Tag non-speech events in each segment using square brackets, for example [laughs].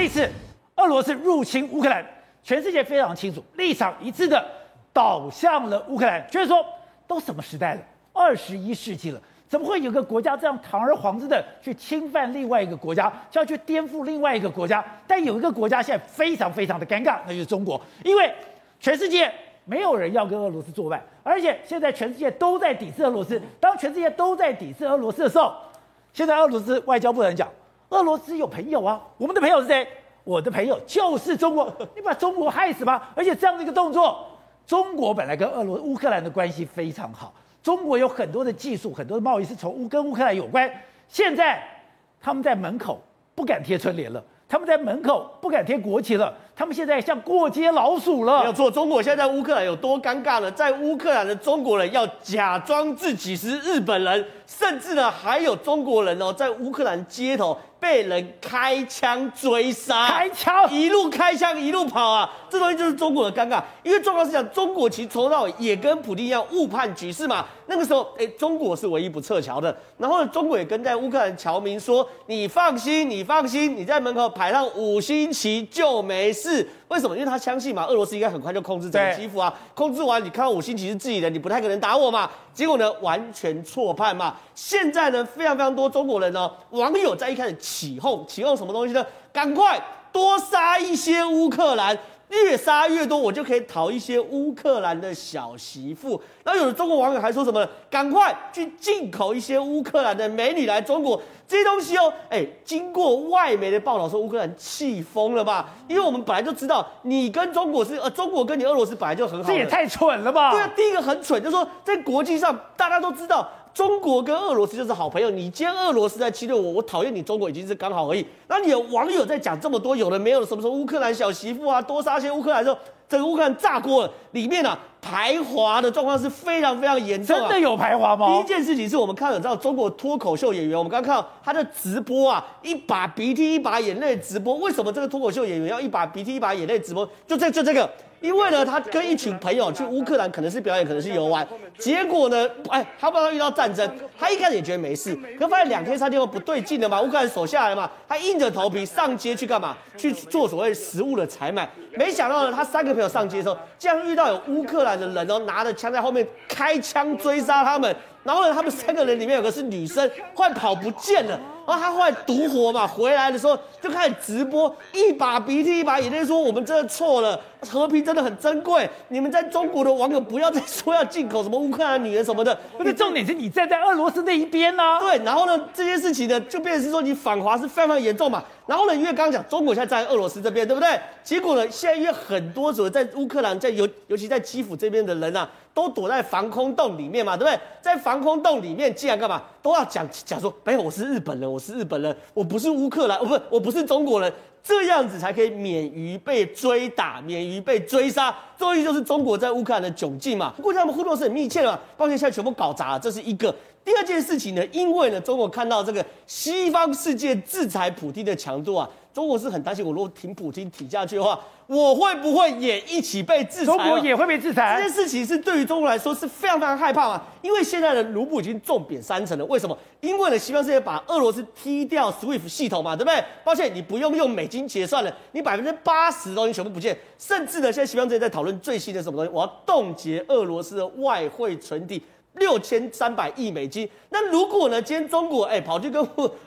这次俄罗斯入侵乌克兰，全世界非常清楚，立场一致的倒向了乌克兰，就是说，都什么时代了？二十一世纪了，怎么会有个国家这样堂而皇之的去侵犯另外一个国家，就要去颠覆另外一个国家？但有一个国家现在非常非常的尴尬，那就是中国，因为全世界没有人要跟俄罗斯作伴，而且现在全世界都在抵制俄罗斯。当全世界都在抵制俄罗斯的时候，现在俄罗斯外交部人讲，俄罗斯有朋友啊，我们的朋友是谁？我的朋友就是中国，[laughs] 你把中国害死吗？而且这样的一个动作，中国本来跟俄罗乌克兰的关系非常好，中国有很多的技术，很多的贸易是从乌跟乌克兰有关。现在他们在门口不敢贴春联了，他们在门口不敢贴国旗了，他们现在像过街老鼠了。没有错，中国现在在乌克兰有多尴尬呢？在乌克兰的中国人要假装自己是日本人，甚至呢还有中国人哦，在乌克兰街头。被人开枪追杀，开枪一路开枪一路跑啊！这东西就是中国的尴尬，因为状况是讲，中国其实从到尾也跟普京一样误判局势嘛。那个时候，哎，中国是唯一不撤侨的。然后呢，中国也跟在乌克兰侨民说：“你放心，你放心，你在门口排上五星旗就没事。”为什么？因为他相信嘛，俄罗斯应该很快就控制整个基辅啊，控制完你看到五星旗是自己的，你不太可能打我嘛。结果呢，完全错判嘛。现在呢，非常非常多中国人呢，网友在一开始起哄，起哄什么东西呢？赶快多杀一些乌克兰。越杀越多，我就可以讨一些乌克兰的小媳妇。然后有的中国网友还说什么呢？赶快去进口一些乌克兰的美女来中国。这些东西哦，哎，经过外媒的报道说乌克兰气疯了吧？因为我们本来就知道，你跟中国是呃，中国跟你俄罗斯本来就很好。这也太蠢了吧？对啊，第一个很蠢，就是说在国际上大家都知道。中国跟俄罗斯就是好朋友，你今天俄罗斯在侵略我，我讨厌你中国已经是刚好而已。那你有网友在讲这么多，有的没有，什么时候乌克兰小媳妇啊，多杀些乌克兰之后，整个乌克兰炸锅了，里面啊排华的状况是非常非常严重。真的有排华吗？第一件事情是我们看到，知道中国脱口秀演员，我们刚刚看到他的直播啊，一把鼻涕一把眼泪直播。为什么这个脱口秀演员要一把鼻涕一把眼泪直播？就这就这个。因为呢，他跟一群朋友去乌克兰，可能是表演，可能是游玩。结果呢，哎，他不知道遇到战争，他一开始也觉得没事，可发现两天三天后不对劲了嘛，乌克兰守下来嘛，他硬着头皮上街去干嘛？去做所谓食物的采买。没想到呢，他三个朋友上街的时候，竟然遇到有乌克兰的人哦，拿着枪在后面开枪追杀他们。然后呢，他们三个人里面有个是女生，快跑不见了。然后他后来独活嘛，回来的时候就开始直播，一把鼻涕一把眼泪说：“我们真的错了，和平真的很珍贵。你们在中国的网友不要再说要进口什么乌克兰女人什么的。不是重点是你站在俄罗斯那一边呢、啊？对。然后呢，这件事情呢，就变成是说你反华是非常严重嘛。然后呢，因为刚刚讲中国现在在俄罗斯这边，对不对？结果呢，现在因为很多所在乌克兰，在尤尤其在基辅这边的人啊，都躲在防空洞里面嘛，对不对？在防空洞里面，竟然干嘛都要讲讲说，哎，我是日本人，我是日本人，我不是乌克兰，我不，我不是中国人，这样子才可以免于被追打，免于被追杀。这一就是中国在乌克兰的窘境嘛。不过他们互动是很密切的嘛，抱歉，现在全部搞砸了，这是一个。第二件事情呢，因为呢，中国看到这个西方世界制裁普京的强度啊。中国是很担心，我如果挺普京挺下去的话，我会不会也一起被制裁？中国也会被制裁。这件事情是对于中国来说是非常非常害怕啊，因为现在的卢布已经重贬三成了。为什么？因为呢，西方世界把俄罗斯踢掉 SWIFT 系统嘛，对不对？抱歉，你不用用美金结算了，你百分之八十的东西全部不见。甚至呢，现在西方世界在讨论最新的什么东西？我要冻结俄罗斯的外汇存底。六千三百亿美金，那如果呢？今天中国哎、欸、跑去跟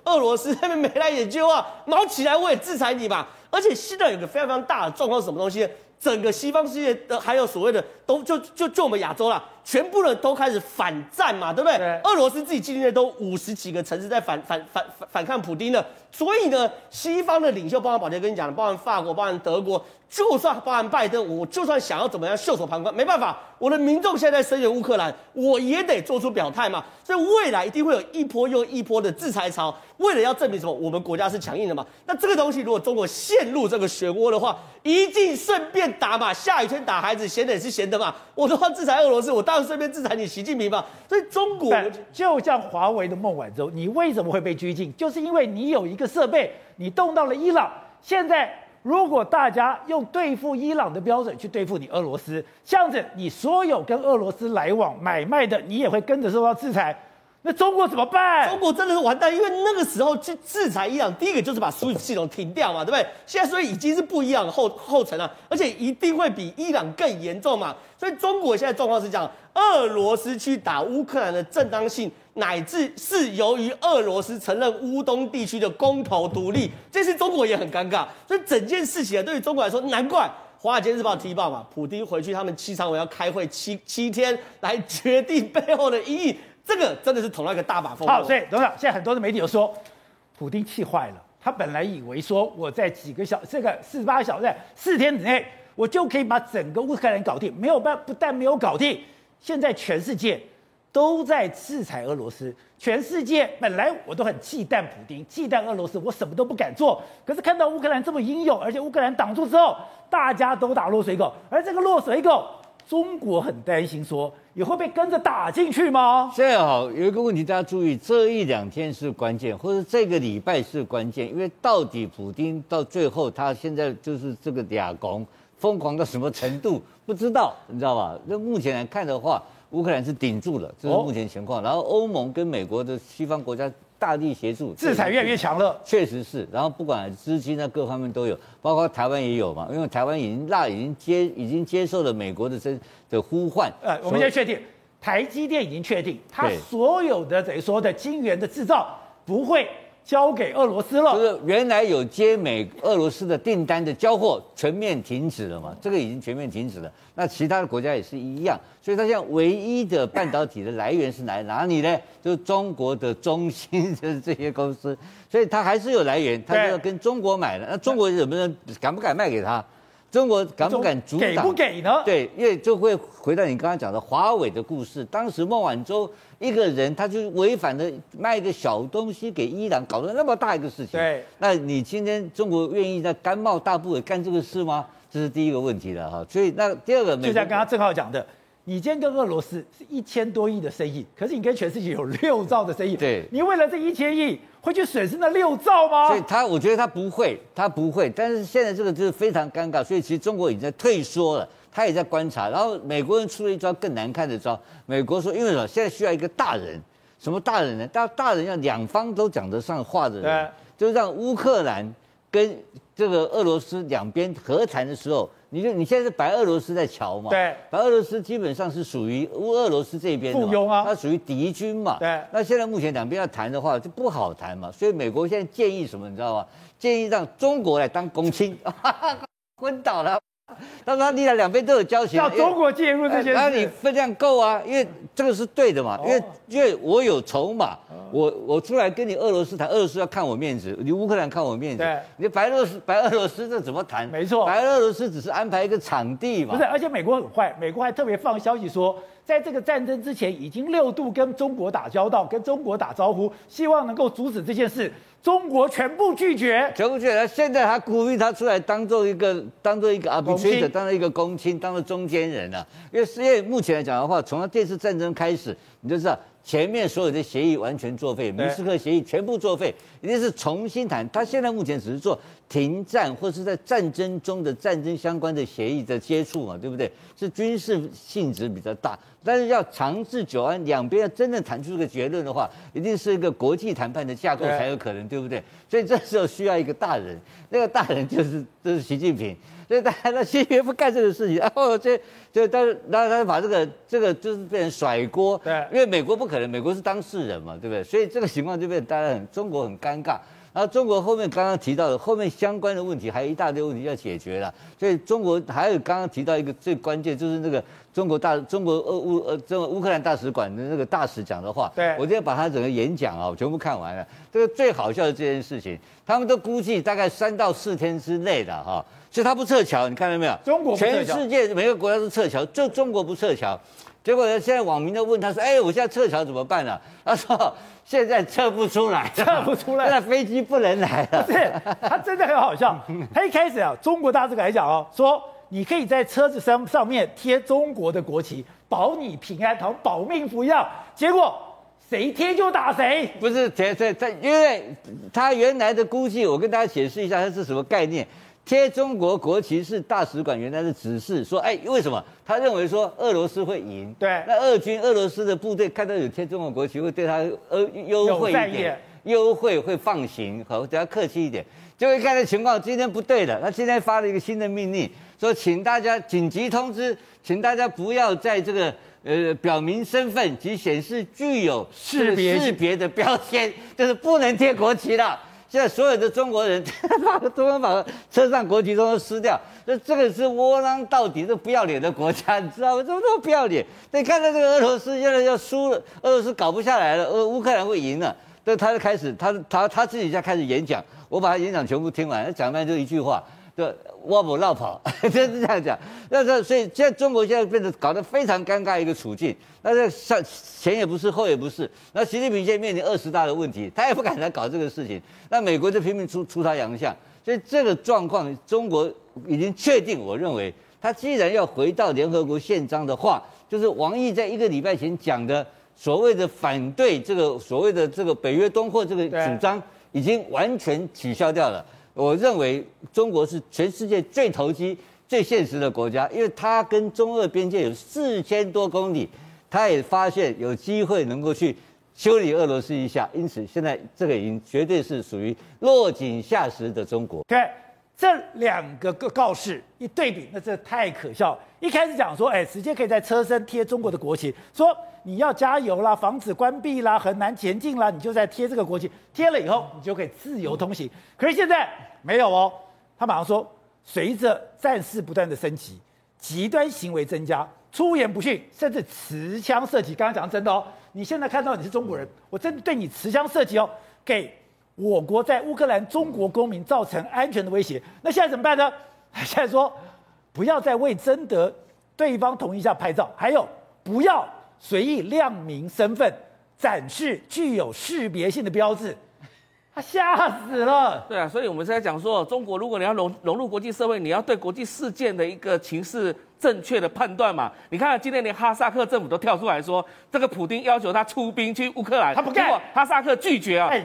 俄罗斯那边眉来眼去的话，毛起来我也制裁你吧。而且现在有个非常非常大的状况是什么东西？整个西方世界的还有所谓的都就就就我们亚洲啦，全部人都开始反战嘛，对不对？对俄罗斯自己境内都五十几个城市在反反反反反抗普丁了，所以呢，西方的领袖，包含保杰跟你讲的，包含法国，包含德国。就算包含拜登，我就算想要怎么样袖手旁观，没办法，我的民众现在在声援乌克兰，我也得做出表态嘛。所以未来一定会有一波又一波的制裁潮，为了要证明什么，我们国家是强硬的嘛。那这个东西如果中国陷入这个漩涡的话，一定顺便打嘛，下雨天打孩子，闲的也是闲的嘛。我都要制裁俄罗斯，我当然顺便制裁你习近平嘛。所以中国就像华为的孟晚舟，你为什么会被拘禁？就是因为你有一个设备，你动到了伊朗，现在。如果大家用对付伊朗的标准去对付你俄罗斯，这样子你所有跟俄罗斯来往买卖的，你也会跟着受到制裁。那中国怎么办？中国真的是完蛋，因为那个时候去制裁伊朗，第一个就是把 SWIFT 系统停掉嘛，对不对？现在所以已经是不一样的后后尘了，而且一定会比伊朗更严重嘛。所以中国现在状况是这样：俄罗斯去打乌克兰的正当性，乃至是由于俄罗斯承认乌东地区的公投独立，这次中国也很尴尬。所以整件事情啊，对于中国来说，难怪《华尔街日报》踢爆嘛，普京回去他们七常委要开会七 [laughs] 七天来决定背后的意义。这个真的是捅了一个大马蜂窝。好，所以董事长，现在很多的媒体有说，普京气坏了。他本来以为说，我在几个小这个四十八个小时四天之内，我就可以把整个乌克兰搞定。没有办，不但没有搞定，现在全世界都在制裁俄罗斯。全世界本来我都很忌惮普丁，忌惮俄罗斯，我什么都不敢做。可是看到乌克兰这么英勇，而且乌克兰挡住之后，大家都打落水狗。而这个落水狗，中国很担心说。也会被跟着打进去吗？这样好，有一个问题大家注意，这一两天是关键，或者这个礼拜是关键，因为到底普丁到最后他现在就是这个俩拱疯狂到什么程度不知道，你知道吧？那目前来看的话，乌克兰是顶住了，这是目前情况。然后欧盟跟美国的西方国家。大力协助，制裁越来越强了，确实是。然后不管资金啊，各方面都有，包括台湾也有嘛，因为台湾已经那已经接已经接受了美国的这的呼唤。呃，我们现在确定，台积电已经确定，它所有的等于说的晶圆的制造不会。交给俄罗斯了，就是原来有接美俄罗斯的订单的交货全面停止了嘛？这个已经全面停止了。那其他的国家也是一样，所以它现在唯一的半导体的来源是来哪里呢？就是中国的中芯，就是这些公司，所以它还是有来源，它就要跟中国买了。那中国能不能敢不敢卖给他？中国敢不敢阻挡？给不给呢？对，因为就会回到你刚刚讲的华为的故事。当时孟晚舟一个人，他就违反了卖一个小东西给伊朗，搞得那么大一个事情。对，那你今天中国愿意在甘冒大不韪干这个事吗？这是第一个问题了哈。所以那第二个，就像刚刚正浩讲的。你今天跟俄罗斯是一千多亿的生意，可是你跟全世界有六兆的生意，对，你为了这一千亿会去损失那六兆吗？所以他，我觉得他不会，他不会。但是现在这个就是非常尴尬，所以其实中国已经在退缩了，他也在观察。然后美国人出了一招更难看的招，美国说，因为什么？现在需要一个大人，什么大人呢？大大人要两方都讲得上话的人，对就让乌克兰跟这个俄罗斯两边和谈的时候。你就你现在是白俄罗斯在瞧嘛？对，白俄罗斯基本上是属于乌俄罗斯这边的嘛，附庸啊，它属于敌军嘛。对，那现在目前两边要谈的话就不好谈嘛，所以美国现在建议什么，你知道吗？建议让中国来当公亲，[laughs] 昏倒了。他说：“你俩两边都有交情，要中国介入这些事，那你分量够啊？因为这个是对的嘛，因为因为我有筹码，我我出来跟你俄罗斯谈，俄罗斯要看我面子，你乌克兰看我面子，对，你白俄罗斯白俄罗斯这怎么谈？没错，白俄罗斯只是安排一个场地嘛，不是，而且美国很坏，美国还特别放消息说，在这个战争之前已经六度跟中国打交道，跟中国打招呼，希望能够阻止这件事。”中国全部拒绝，全部拒绝。现在他鼓励他出来当做一个，当做一个啊，被推者当做一个公亲，当做中间人了、啊。因为因为目前来讲的话，从他这次战争开始，你就知道前面所有的协议完全作废，明斯克协议全部作废，一定是重新谈。他现在目前只是做停战或是在战争中的战争相关的协议的接触嘛，对不对？是军事性质比较大。但是要长治久安，两边要真正谈出这个结论的话，一定是一个国际谈判的架构才有可能，对，对不对？所以这时候需要一个大人，那个大人就是就是习近平。所以大家那习近平不干这个事情，[laughs] 然后这就但是然后他把这个这个就是变成甩锅，对，因为美国不可能，美国是当事人嘛，对不对？所以这个情况就变大家很中国很尴尬。然后中国后面刚刚提到的后面相关的问题还有一大堆问题要解决了，所以中国还有刚刚提到一个最关键就是那个。中国大中国俄乌呃这个乌克兰大使馆的那个大使讲的话，对，我今天把他整个演讲啊，我全部看完了。这个最好笑的这件事情，他们都估计大概三到四天之内的哈，所以他不撤侨，你看到没有？中国全世界每个国家都撤侨，就中国不撤侨。结果呢，现在网民都问他说：“哎，我现在撤侨怎么办呢？” [laughs] 他说：“现在撤不出来，撤不出来，现在飞机不能来了。”不是，他真的很好笑。[laughs] 他一开始啊，中国大使馆讲哦，说。你可以在车子上上面贴中国的国旗，保你平安，好保命符一样。结果谁贴就打谁，不是这这这，因为他原来的估计，我跟大家解释一下，它是什么概念？贴中国国旗是大使馆原来的指示，说，哎，为什么？他认为说俄罗斯会赢，对，那俄军、俄罗斯的部队看到有贴中国国旗，会对他呃优惠一点，优惠会放行，好，对他客气一点。就会看的情况，今天不对了，他今天发了一个新的命令，说请大家紧急通知，请大家不要在这个呃表明身份及显示具有识别识别的标签，就是不能贴国旗了。现在所有的中国人把 [laughs] 中国把车上国旗都撕掉，那这个是窝囊到底，是不要脸的国家，你知道吗？怎么这么不要脸？你看到这个俄罗斯现在要输了，俄罗斯搞不下来了，俄乌克兰会赢了，那他就开始他他他自己在开始演讲。我把他演讲全部听完，他讲完就一句话，就挖不绕跑，[laughs] 就是这样讲。那这所以现在中国现在变得搞得非常尴尬一个处境。那这上前也不是后也不是。那习近平现在面临二十大的问题，他也不敢来搞这个事情。那美国就拼命出出他洋相。所以这个状况，中国已经确定，我认为他既然要回到联合国宪章的话，就是王毅在一个礼拜前讲的所谓的反对这个所谓的这个北约东扩这个主张。已经完全取消掉了。我认为中国是全世界最投机、最现实的国家，因为它跟中俄边界有四千多公里，它也发现有机会能够去修理俄罗斯一下，因此现在这个已经绝对是属于落井下石的中国。对。这两个个告示一对比，那这太可笑。一开始讲说，哎，直接可以在车身贴中国的国旗，说你要加油啦，防止关闭啦，很难前进啦，你就在贴这个国旗，贴了以后你就可以自由通行。可是现在没有哦，他马上说，随着战事不断的升级，极端行为增加，出言不逊，甚至持枪射击。刚刚讲真的哦，你现在看到你是中国人，我真的对你持枪射击哦，给。我国在乌克兰中国公民造成安全的威胁，那现在怎么办呢？[laughs] 现在说不要再为征得对方同意下拍照，还有不要随意亮明身份，展示具有识别性的标志。他吓死了。对啊，所以我们现在讲说，中国如果你要融融入国际社会，你要对国际事件的一个情势。正确的判断嘛？你看今天连哈萨克政府都跳出来说，这个普丁要求他出兵去乌克兰，他不干，哈萨克拒绝啊！哎，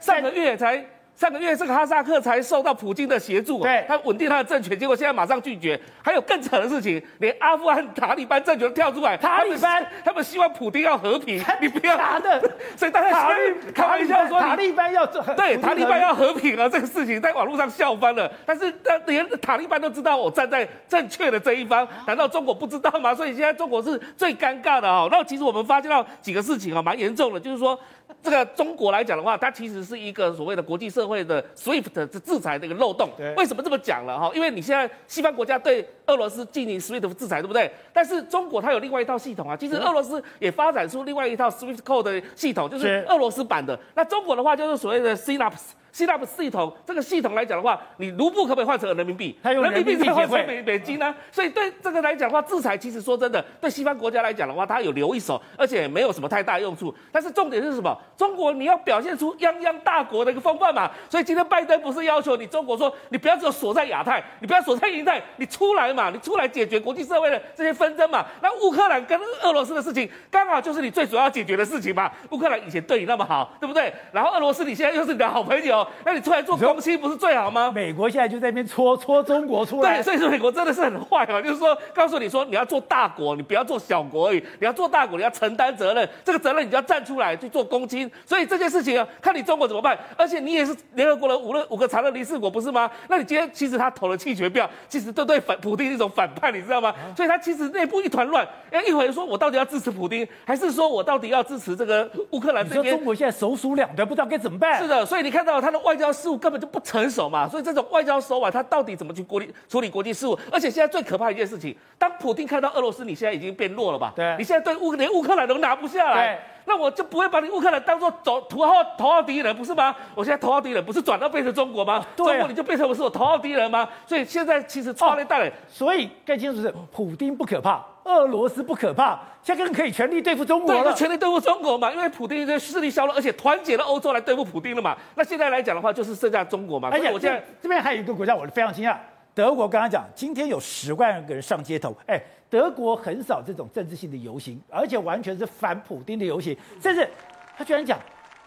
上个月才。上个月这个哈萨克才受到普京的协助，对，他稳定他的政权，结果现在马上拒绝。还有更扯的事情，连阿富汗塔利班政权都跳出来，塔利班他，他们希望普京要和平，[laughs] 你不要打的，[laughs] 所以大家开开玩笑说塔利班要做，对，塔利班要和平啊，[laughs] 这个事情在网络上笑翻了。但是连塔利班都知道我站在正确的这一方，难道中国不知道吗？所以现在中国是最尴尬的啊。那其实我们发现到几个事情啊，蛮严重的，就是说。这个中国来讲的话，它其实是一个所谓的国际社会的 SWIFT 的制裁的一个漏洞。为什么这么讲了哈？因为你现在西方国家对俄罗斯进行 SWIFT 制裁，对不对？但是中国它有另外一套系统啊。其实俄罗斯也发展出另外一套 SWIFT Code 的系统，就是俄罗斯版的。那中国的话就是所谓的 Synapse。希腊的系统，这个系统来讲的话，你卢布可不可以换成人民币？人民币可以换成美美金呢、啊？所以对这个来讲的话，制裁其实说真的，对西方国家来讲的话，它有留一手，而且没有什么太大用处。但是重点是什么？中国你要表现出泱泱大国的一个风范嘛。所以今天拜登不是要求你中国说，你不要只有锁在亚太，你不要锁在印太，你出来嘛，你出来解决国际社会的这些纷争嘛。那乌克兰跟俄罗斯的事情，刚好就是你最主要解决的事情嘛。乌克兰以前对你那么好，对不对？然后俄罗斯你现在又是你的好朋友，那你出来做。中心不是最好吗？美国现在就在那边戳戳中国出来。对，所以说美国真的是很坏啊，就是说告诉你说你要做大国，你不要做小国而已。你要做大国，你要承担责任，这个责任你就要站出来去做公亲。所以这件事情啊，看你中国怎么办。而且你也是联合国的五个五个常任理事国，不是吗？那你今天其实他投了弃权票，其实都对反普丁一种反叛，你知道吗？所以他其实内部一团乱。哎，一会儿说我到底要支持普丁，还是说我到底要支持这个乌克兰这边？中国现在首鼠两端，不知道该怎么办。是的，所以你看到他的外交事务根本就不成熟嘛，所以这种外交手腕，他到底怎么去国理处理国际事务？而且现在最可怕的一件事情，当普京看到俄罗斯，你现在已经变弱了吧？对，你现在对乌连乌克兰都拿不下来，那我就不会把你乌克兰当做走头号头号敌人，不是吗？我现在头号敌人不是转到变成中国吗？对啊、中国你就变成我是我头号敌人吗？所以现在其实超累大了。所以更清楚是，普京不可怕，俄罗斯不可怕。现在更可以全力对付中国了，对，全力对付中国嘛，因为普丁的势力消弱，而且团结了欧洲来对付普丁了嘛。那现在来讲的话，就是剩下中国嘛。而且我现在这边还有一个国家，我是非常惊讶，德国刚刚讲，今天有十万个人上街头，哎，德国很少这种政治性的游行，而且完全是反普丁的游行，甚至他居然讲，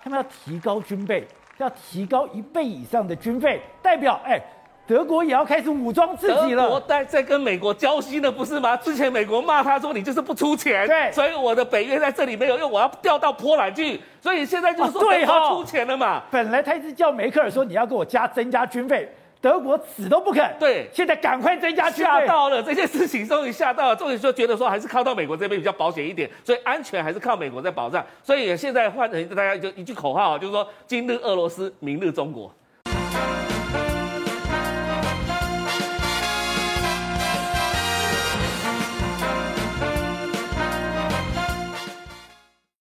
他们要提高军备，要提高一倍以上的军费，代表哎。德国也要开始武装自己了。德国在在跟美国交心了，不是吗？之前美国骂他说你就是不出钱，对，所以我的北约在这里没有用，我要调到波兰去。所以现在就是说德国出钱了嘛。本来他一直叫梅克尔说你要给我加增加军费。德国死都不肯，对，现在赶快增加军费。吓到了，这件事情终于吓到了，终于说觉得说还是靠到美国这边比较保险一点，所以安全还是靠美国在保障。所以现在换成大家就一句口号，就是说今日俄罗斯，明日中国。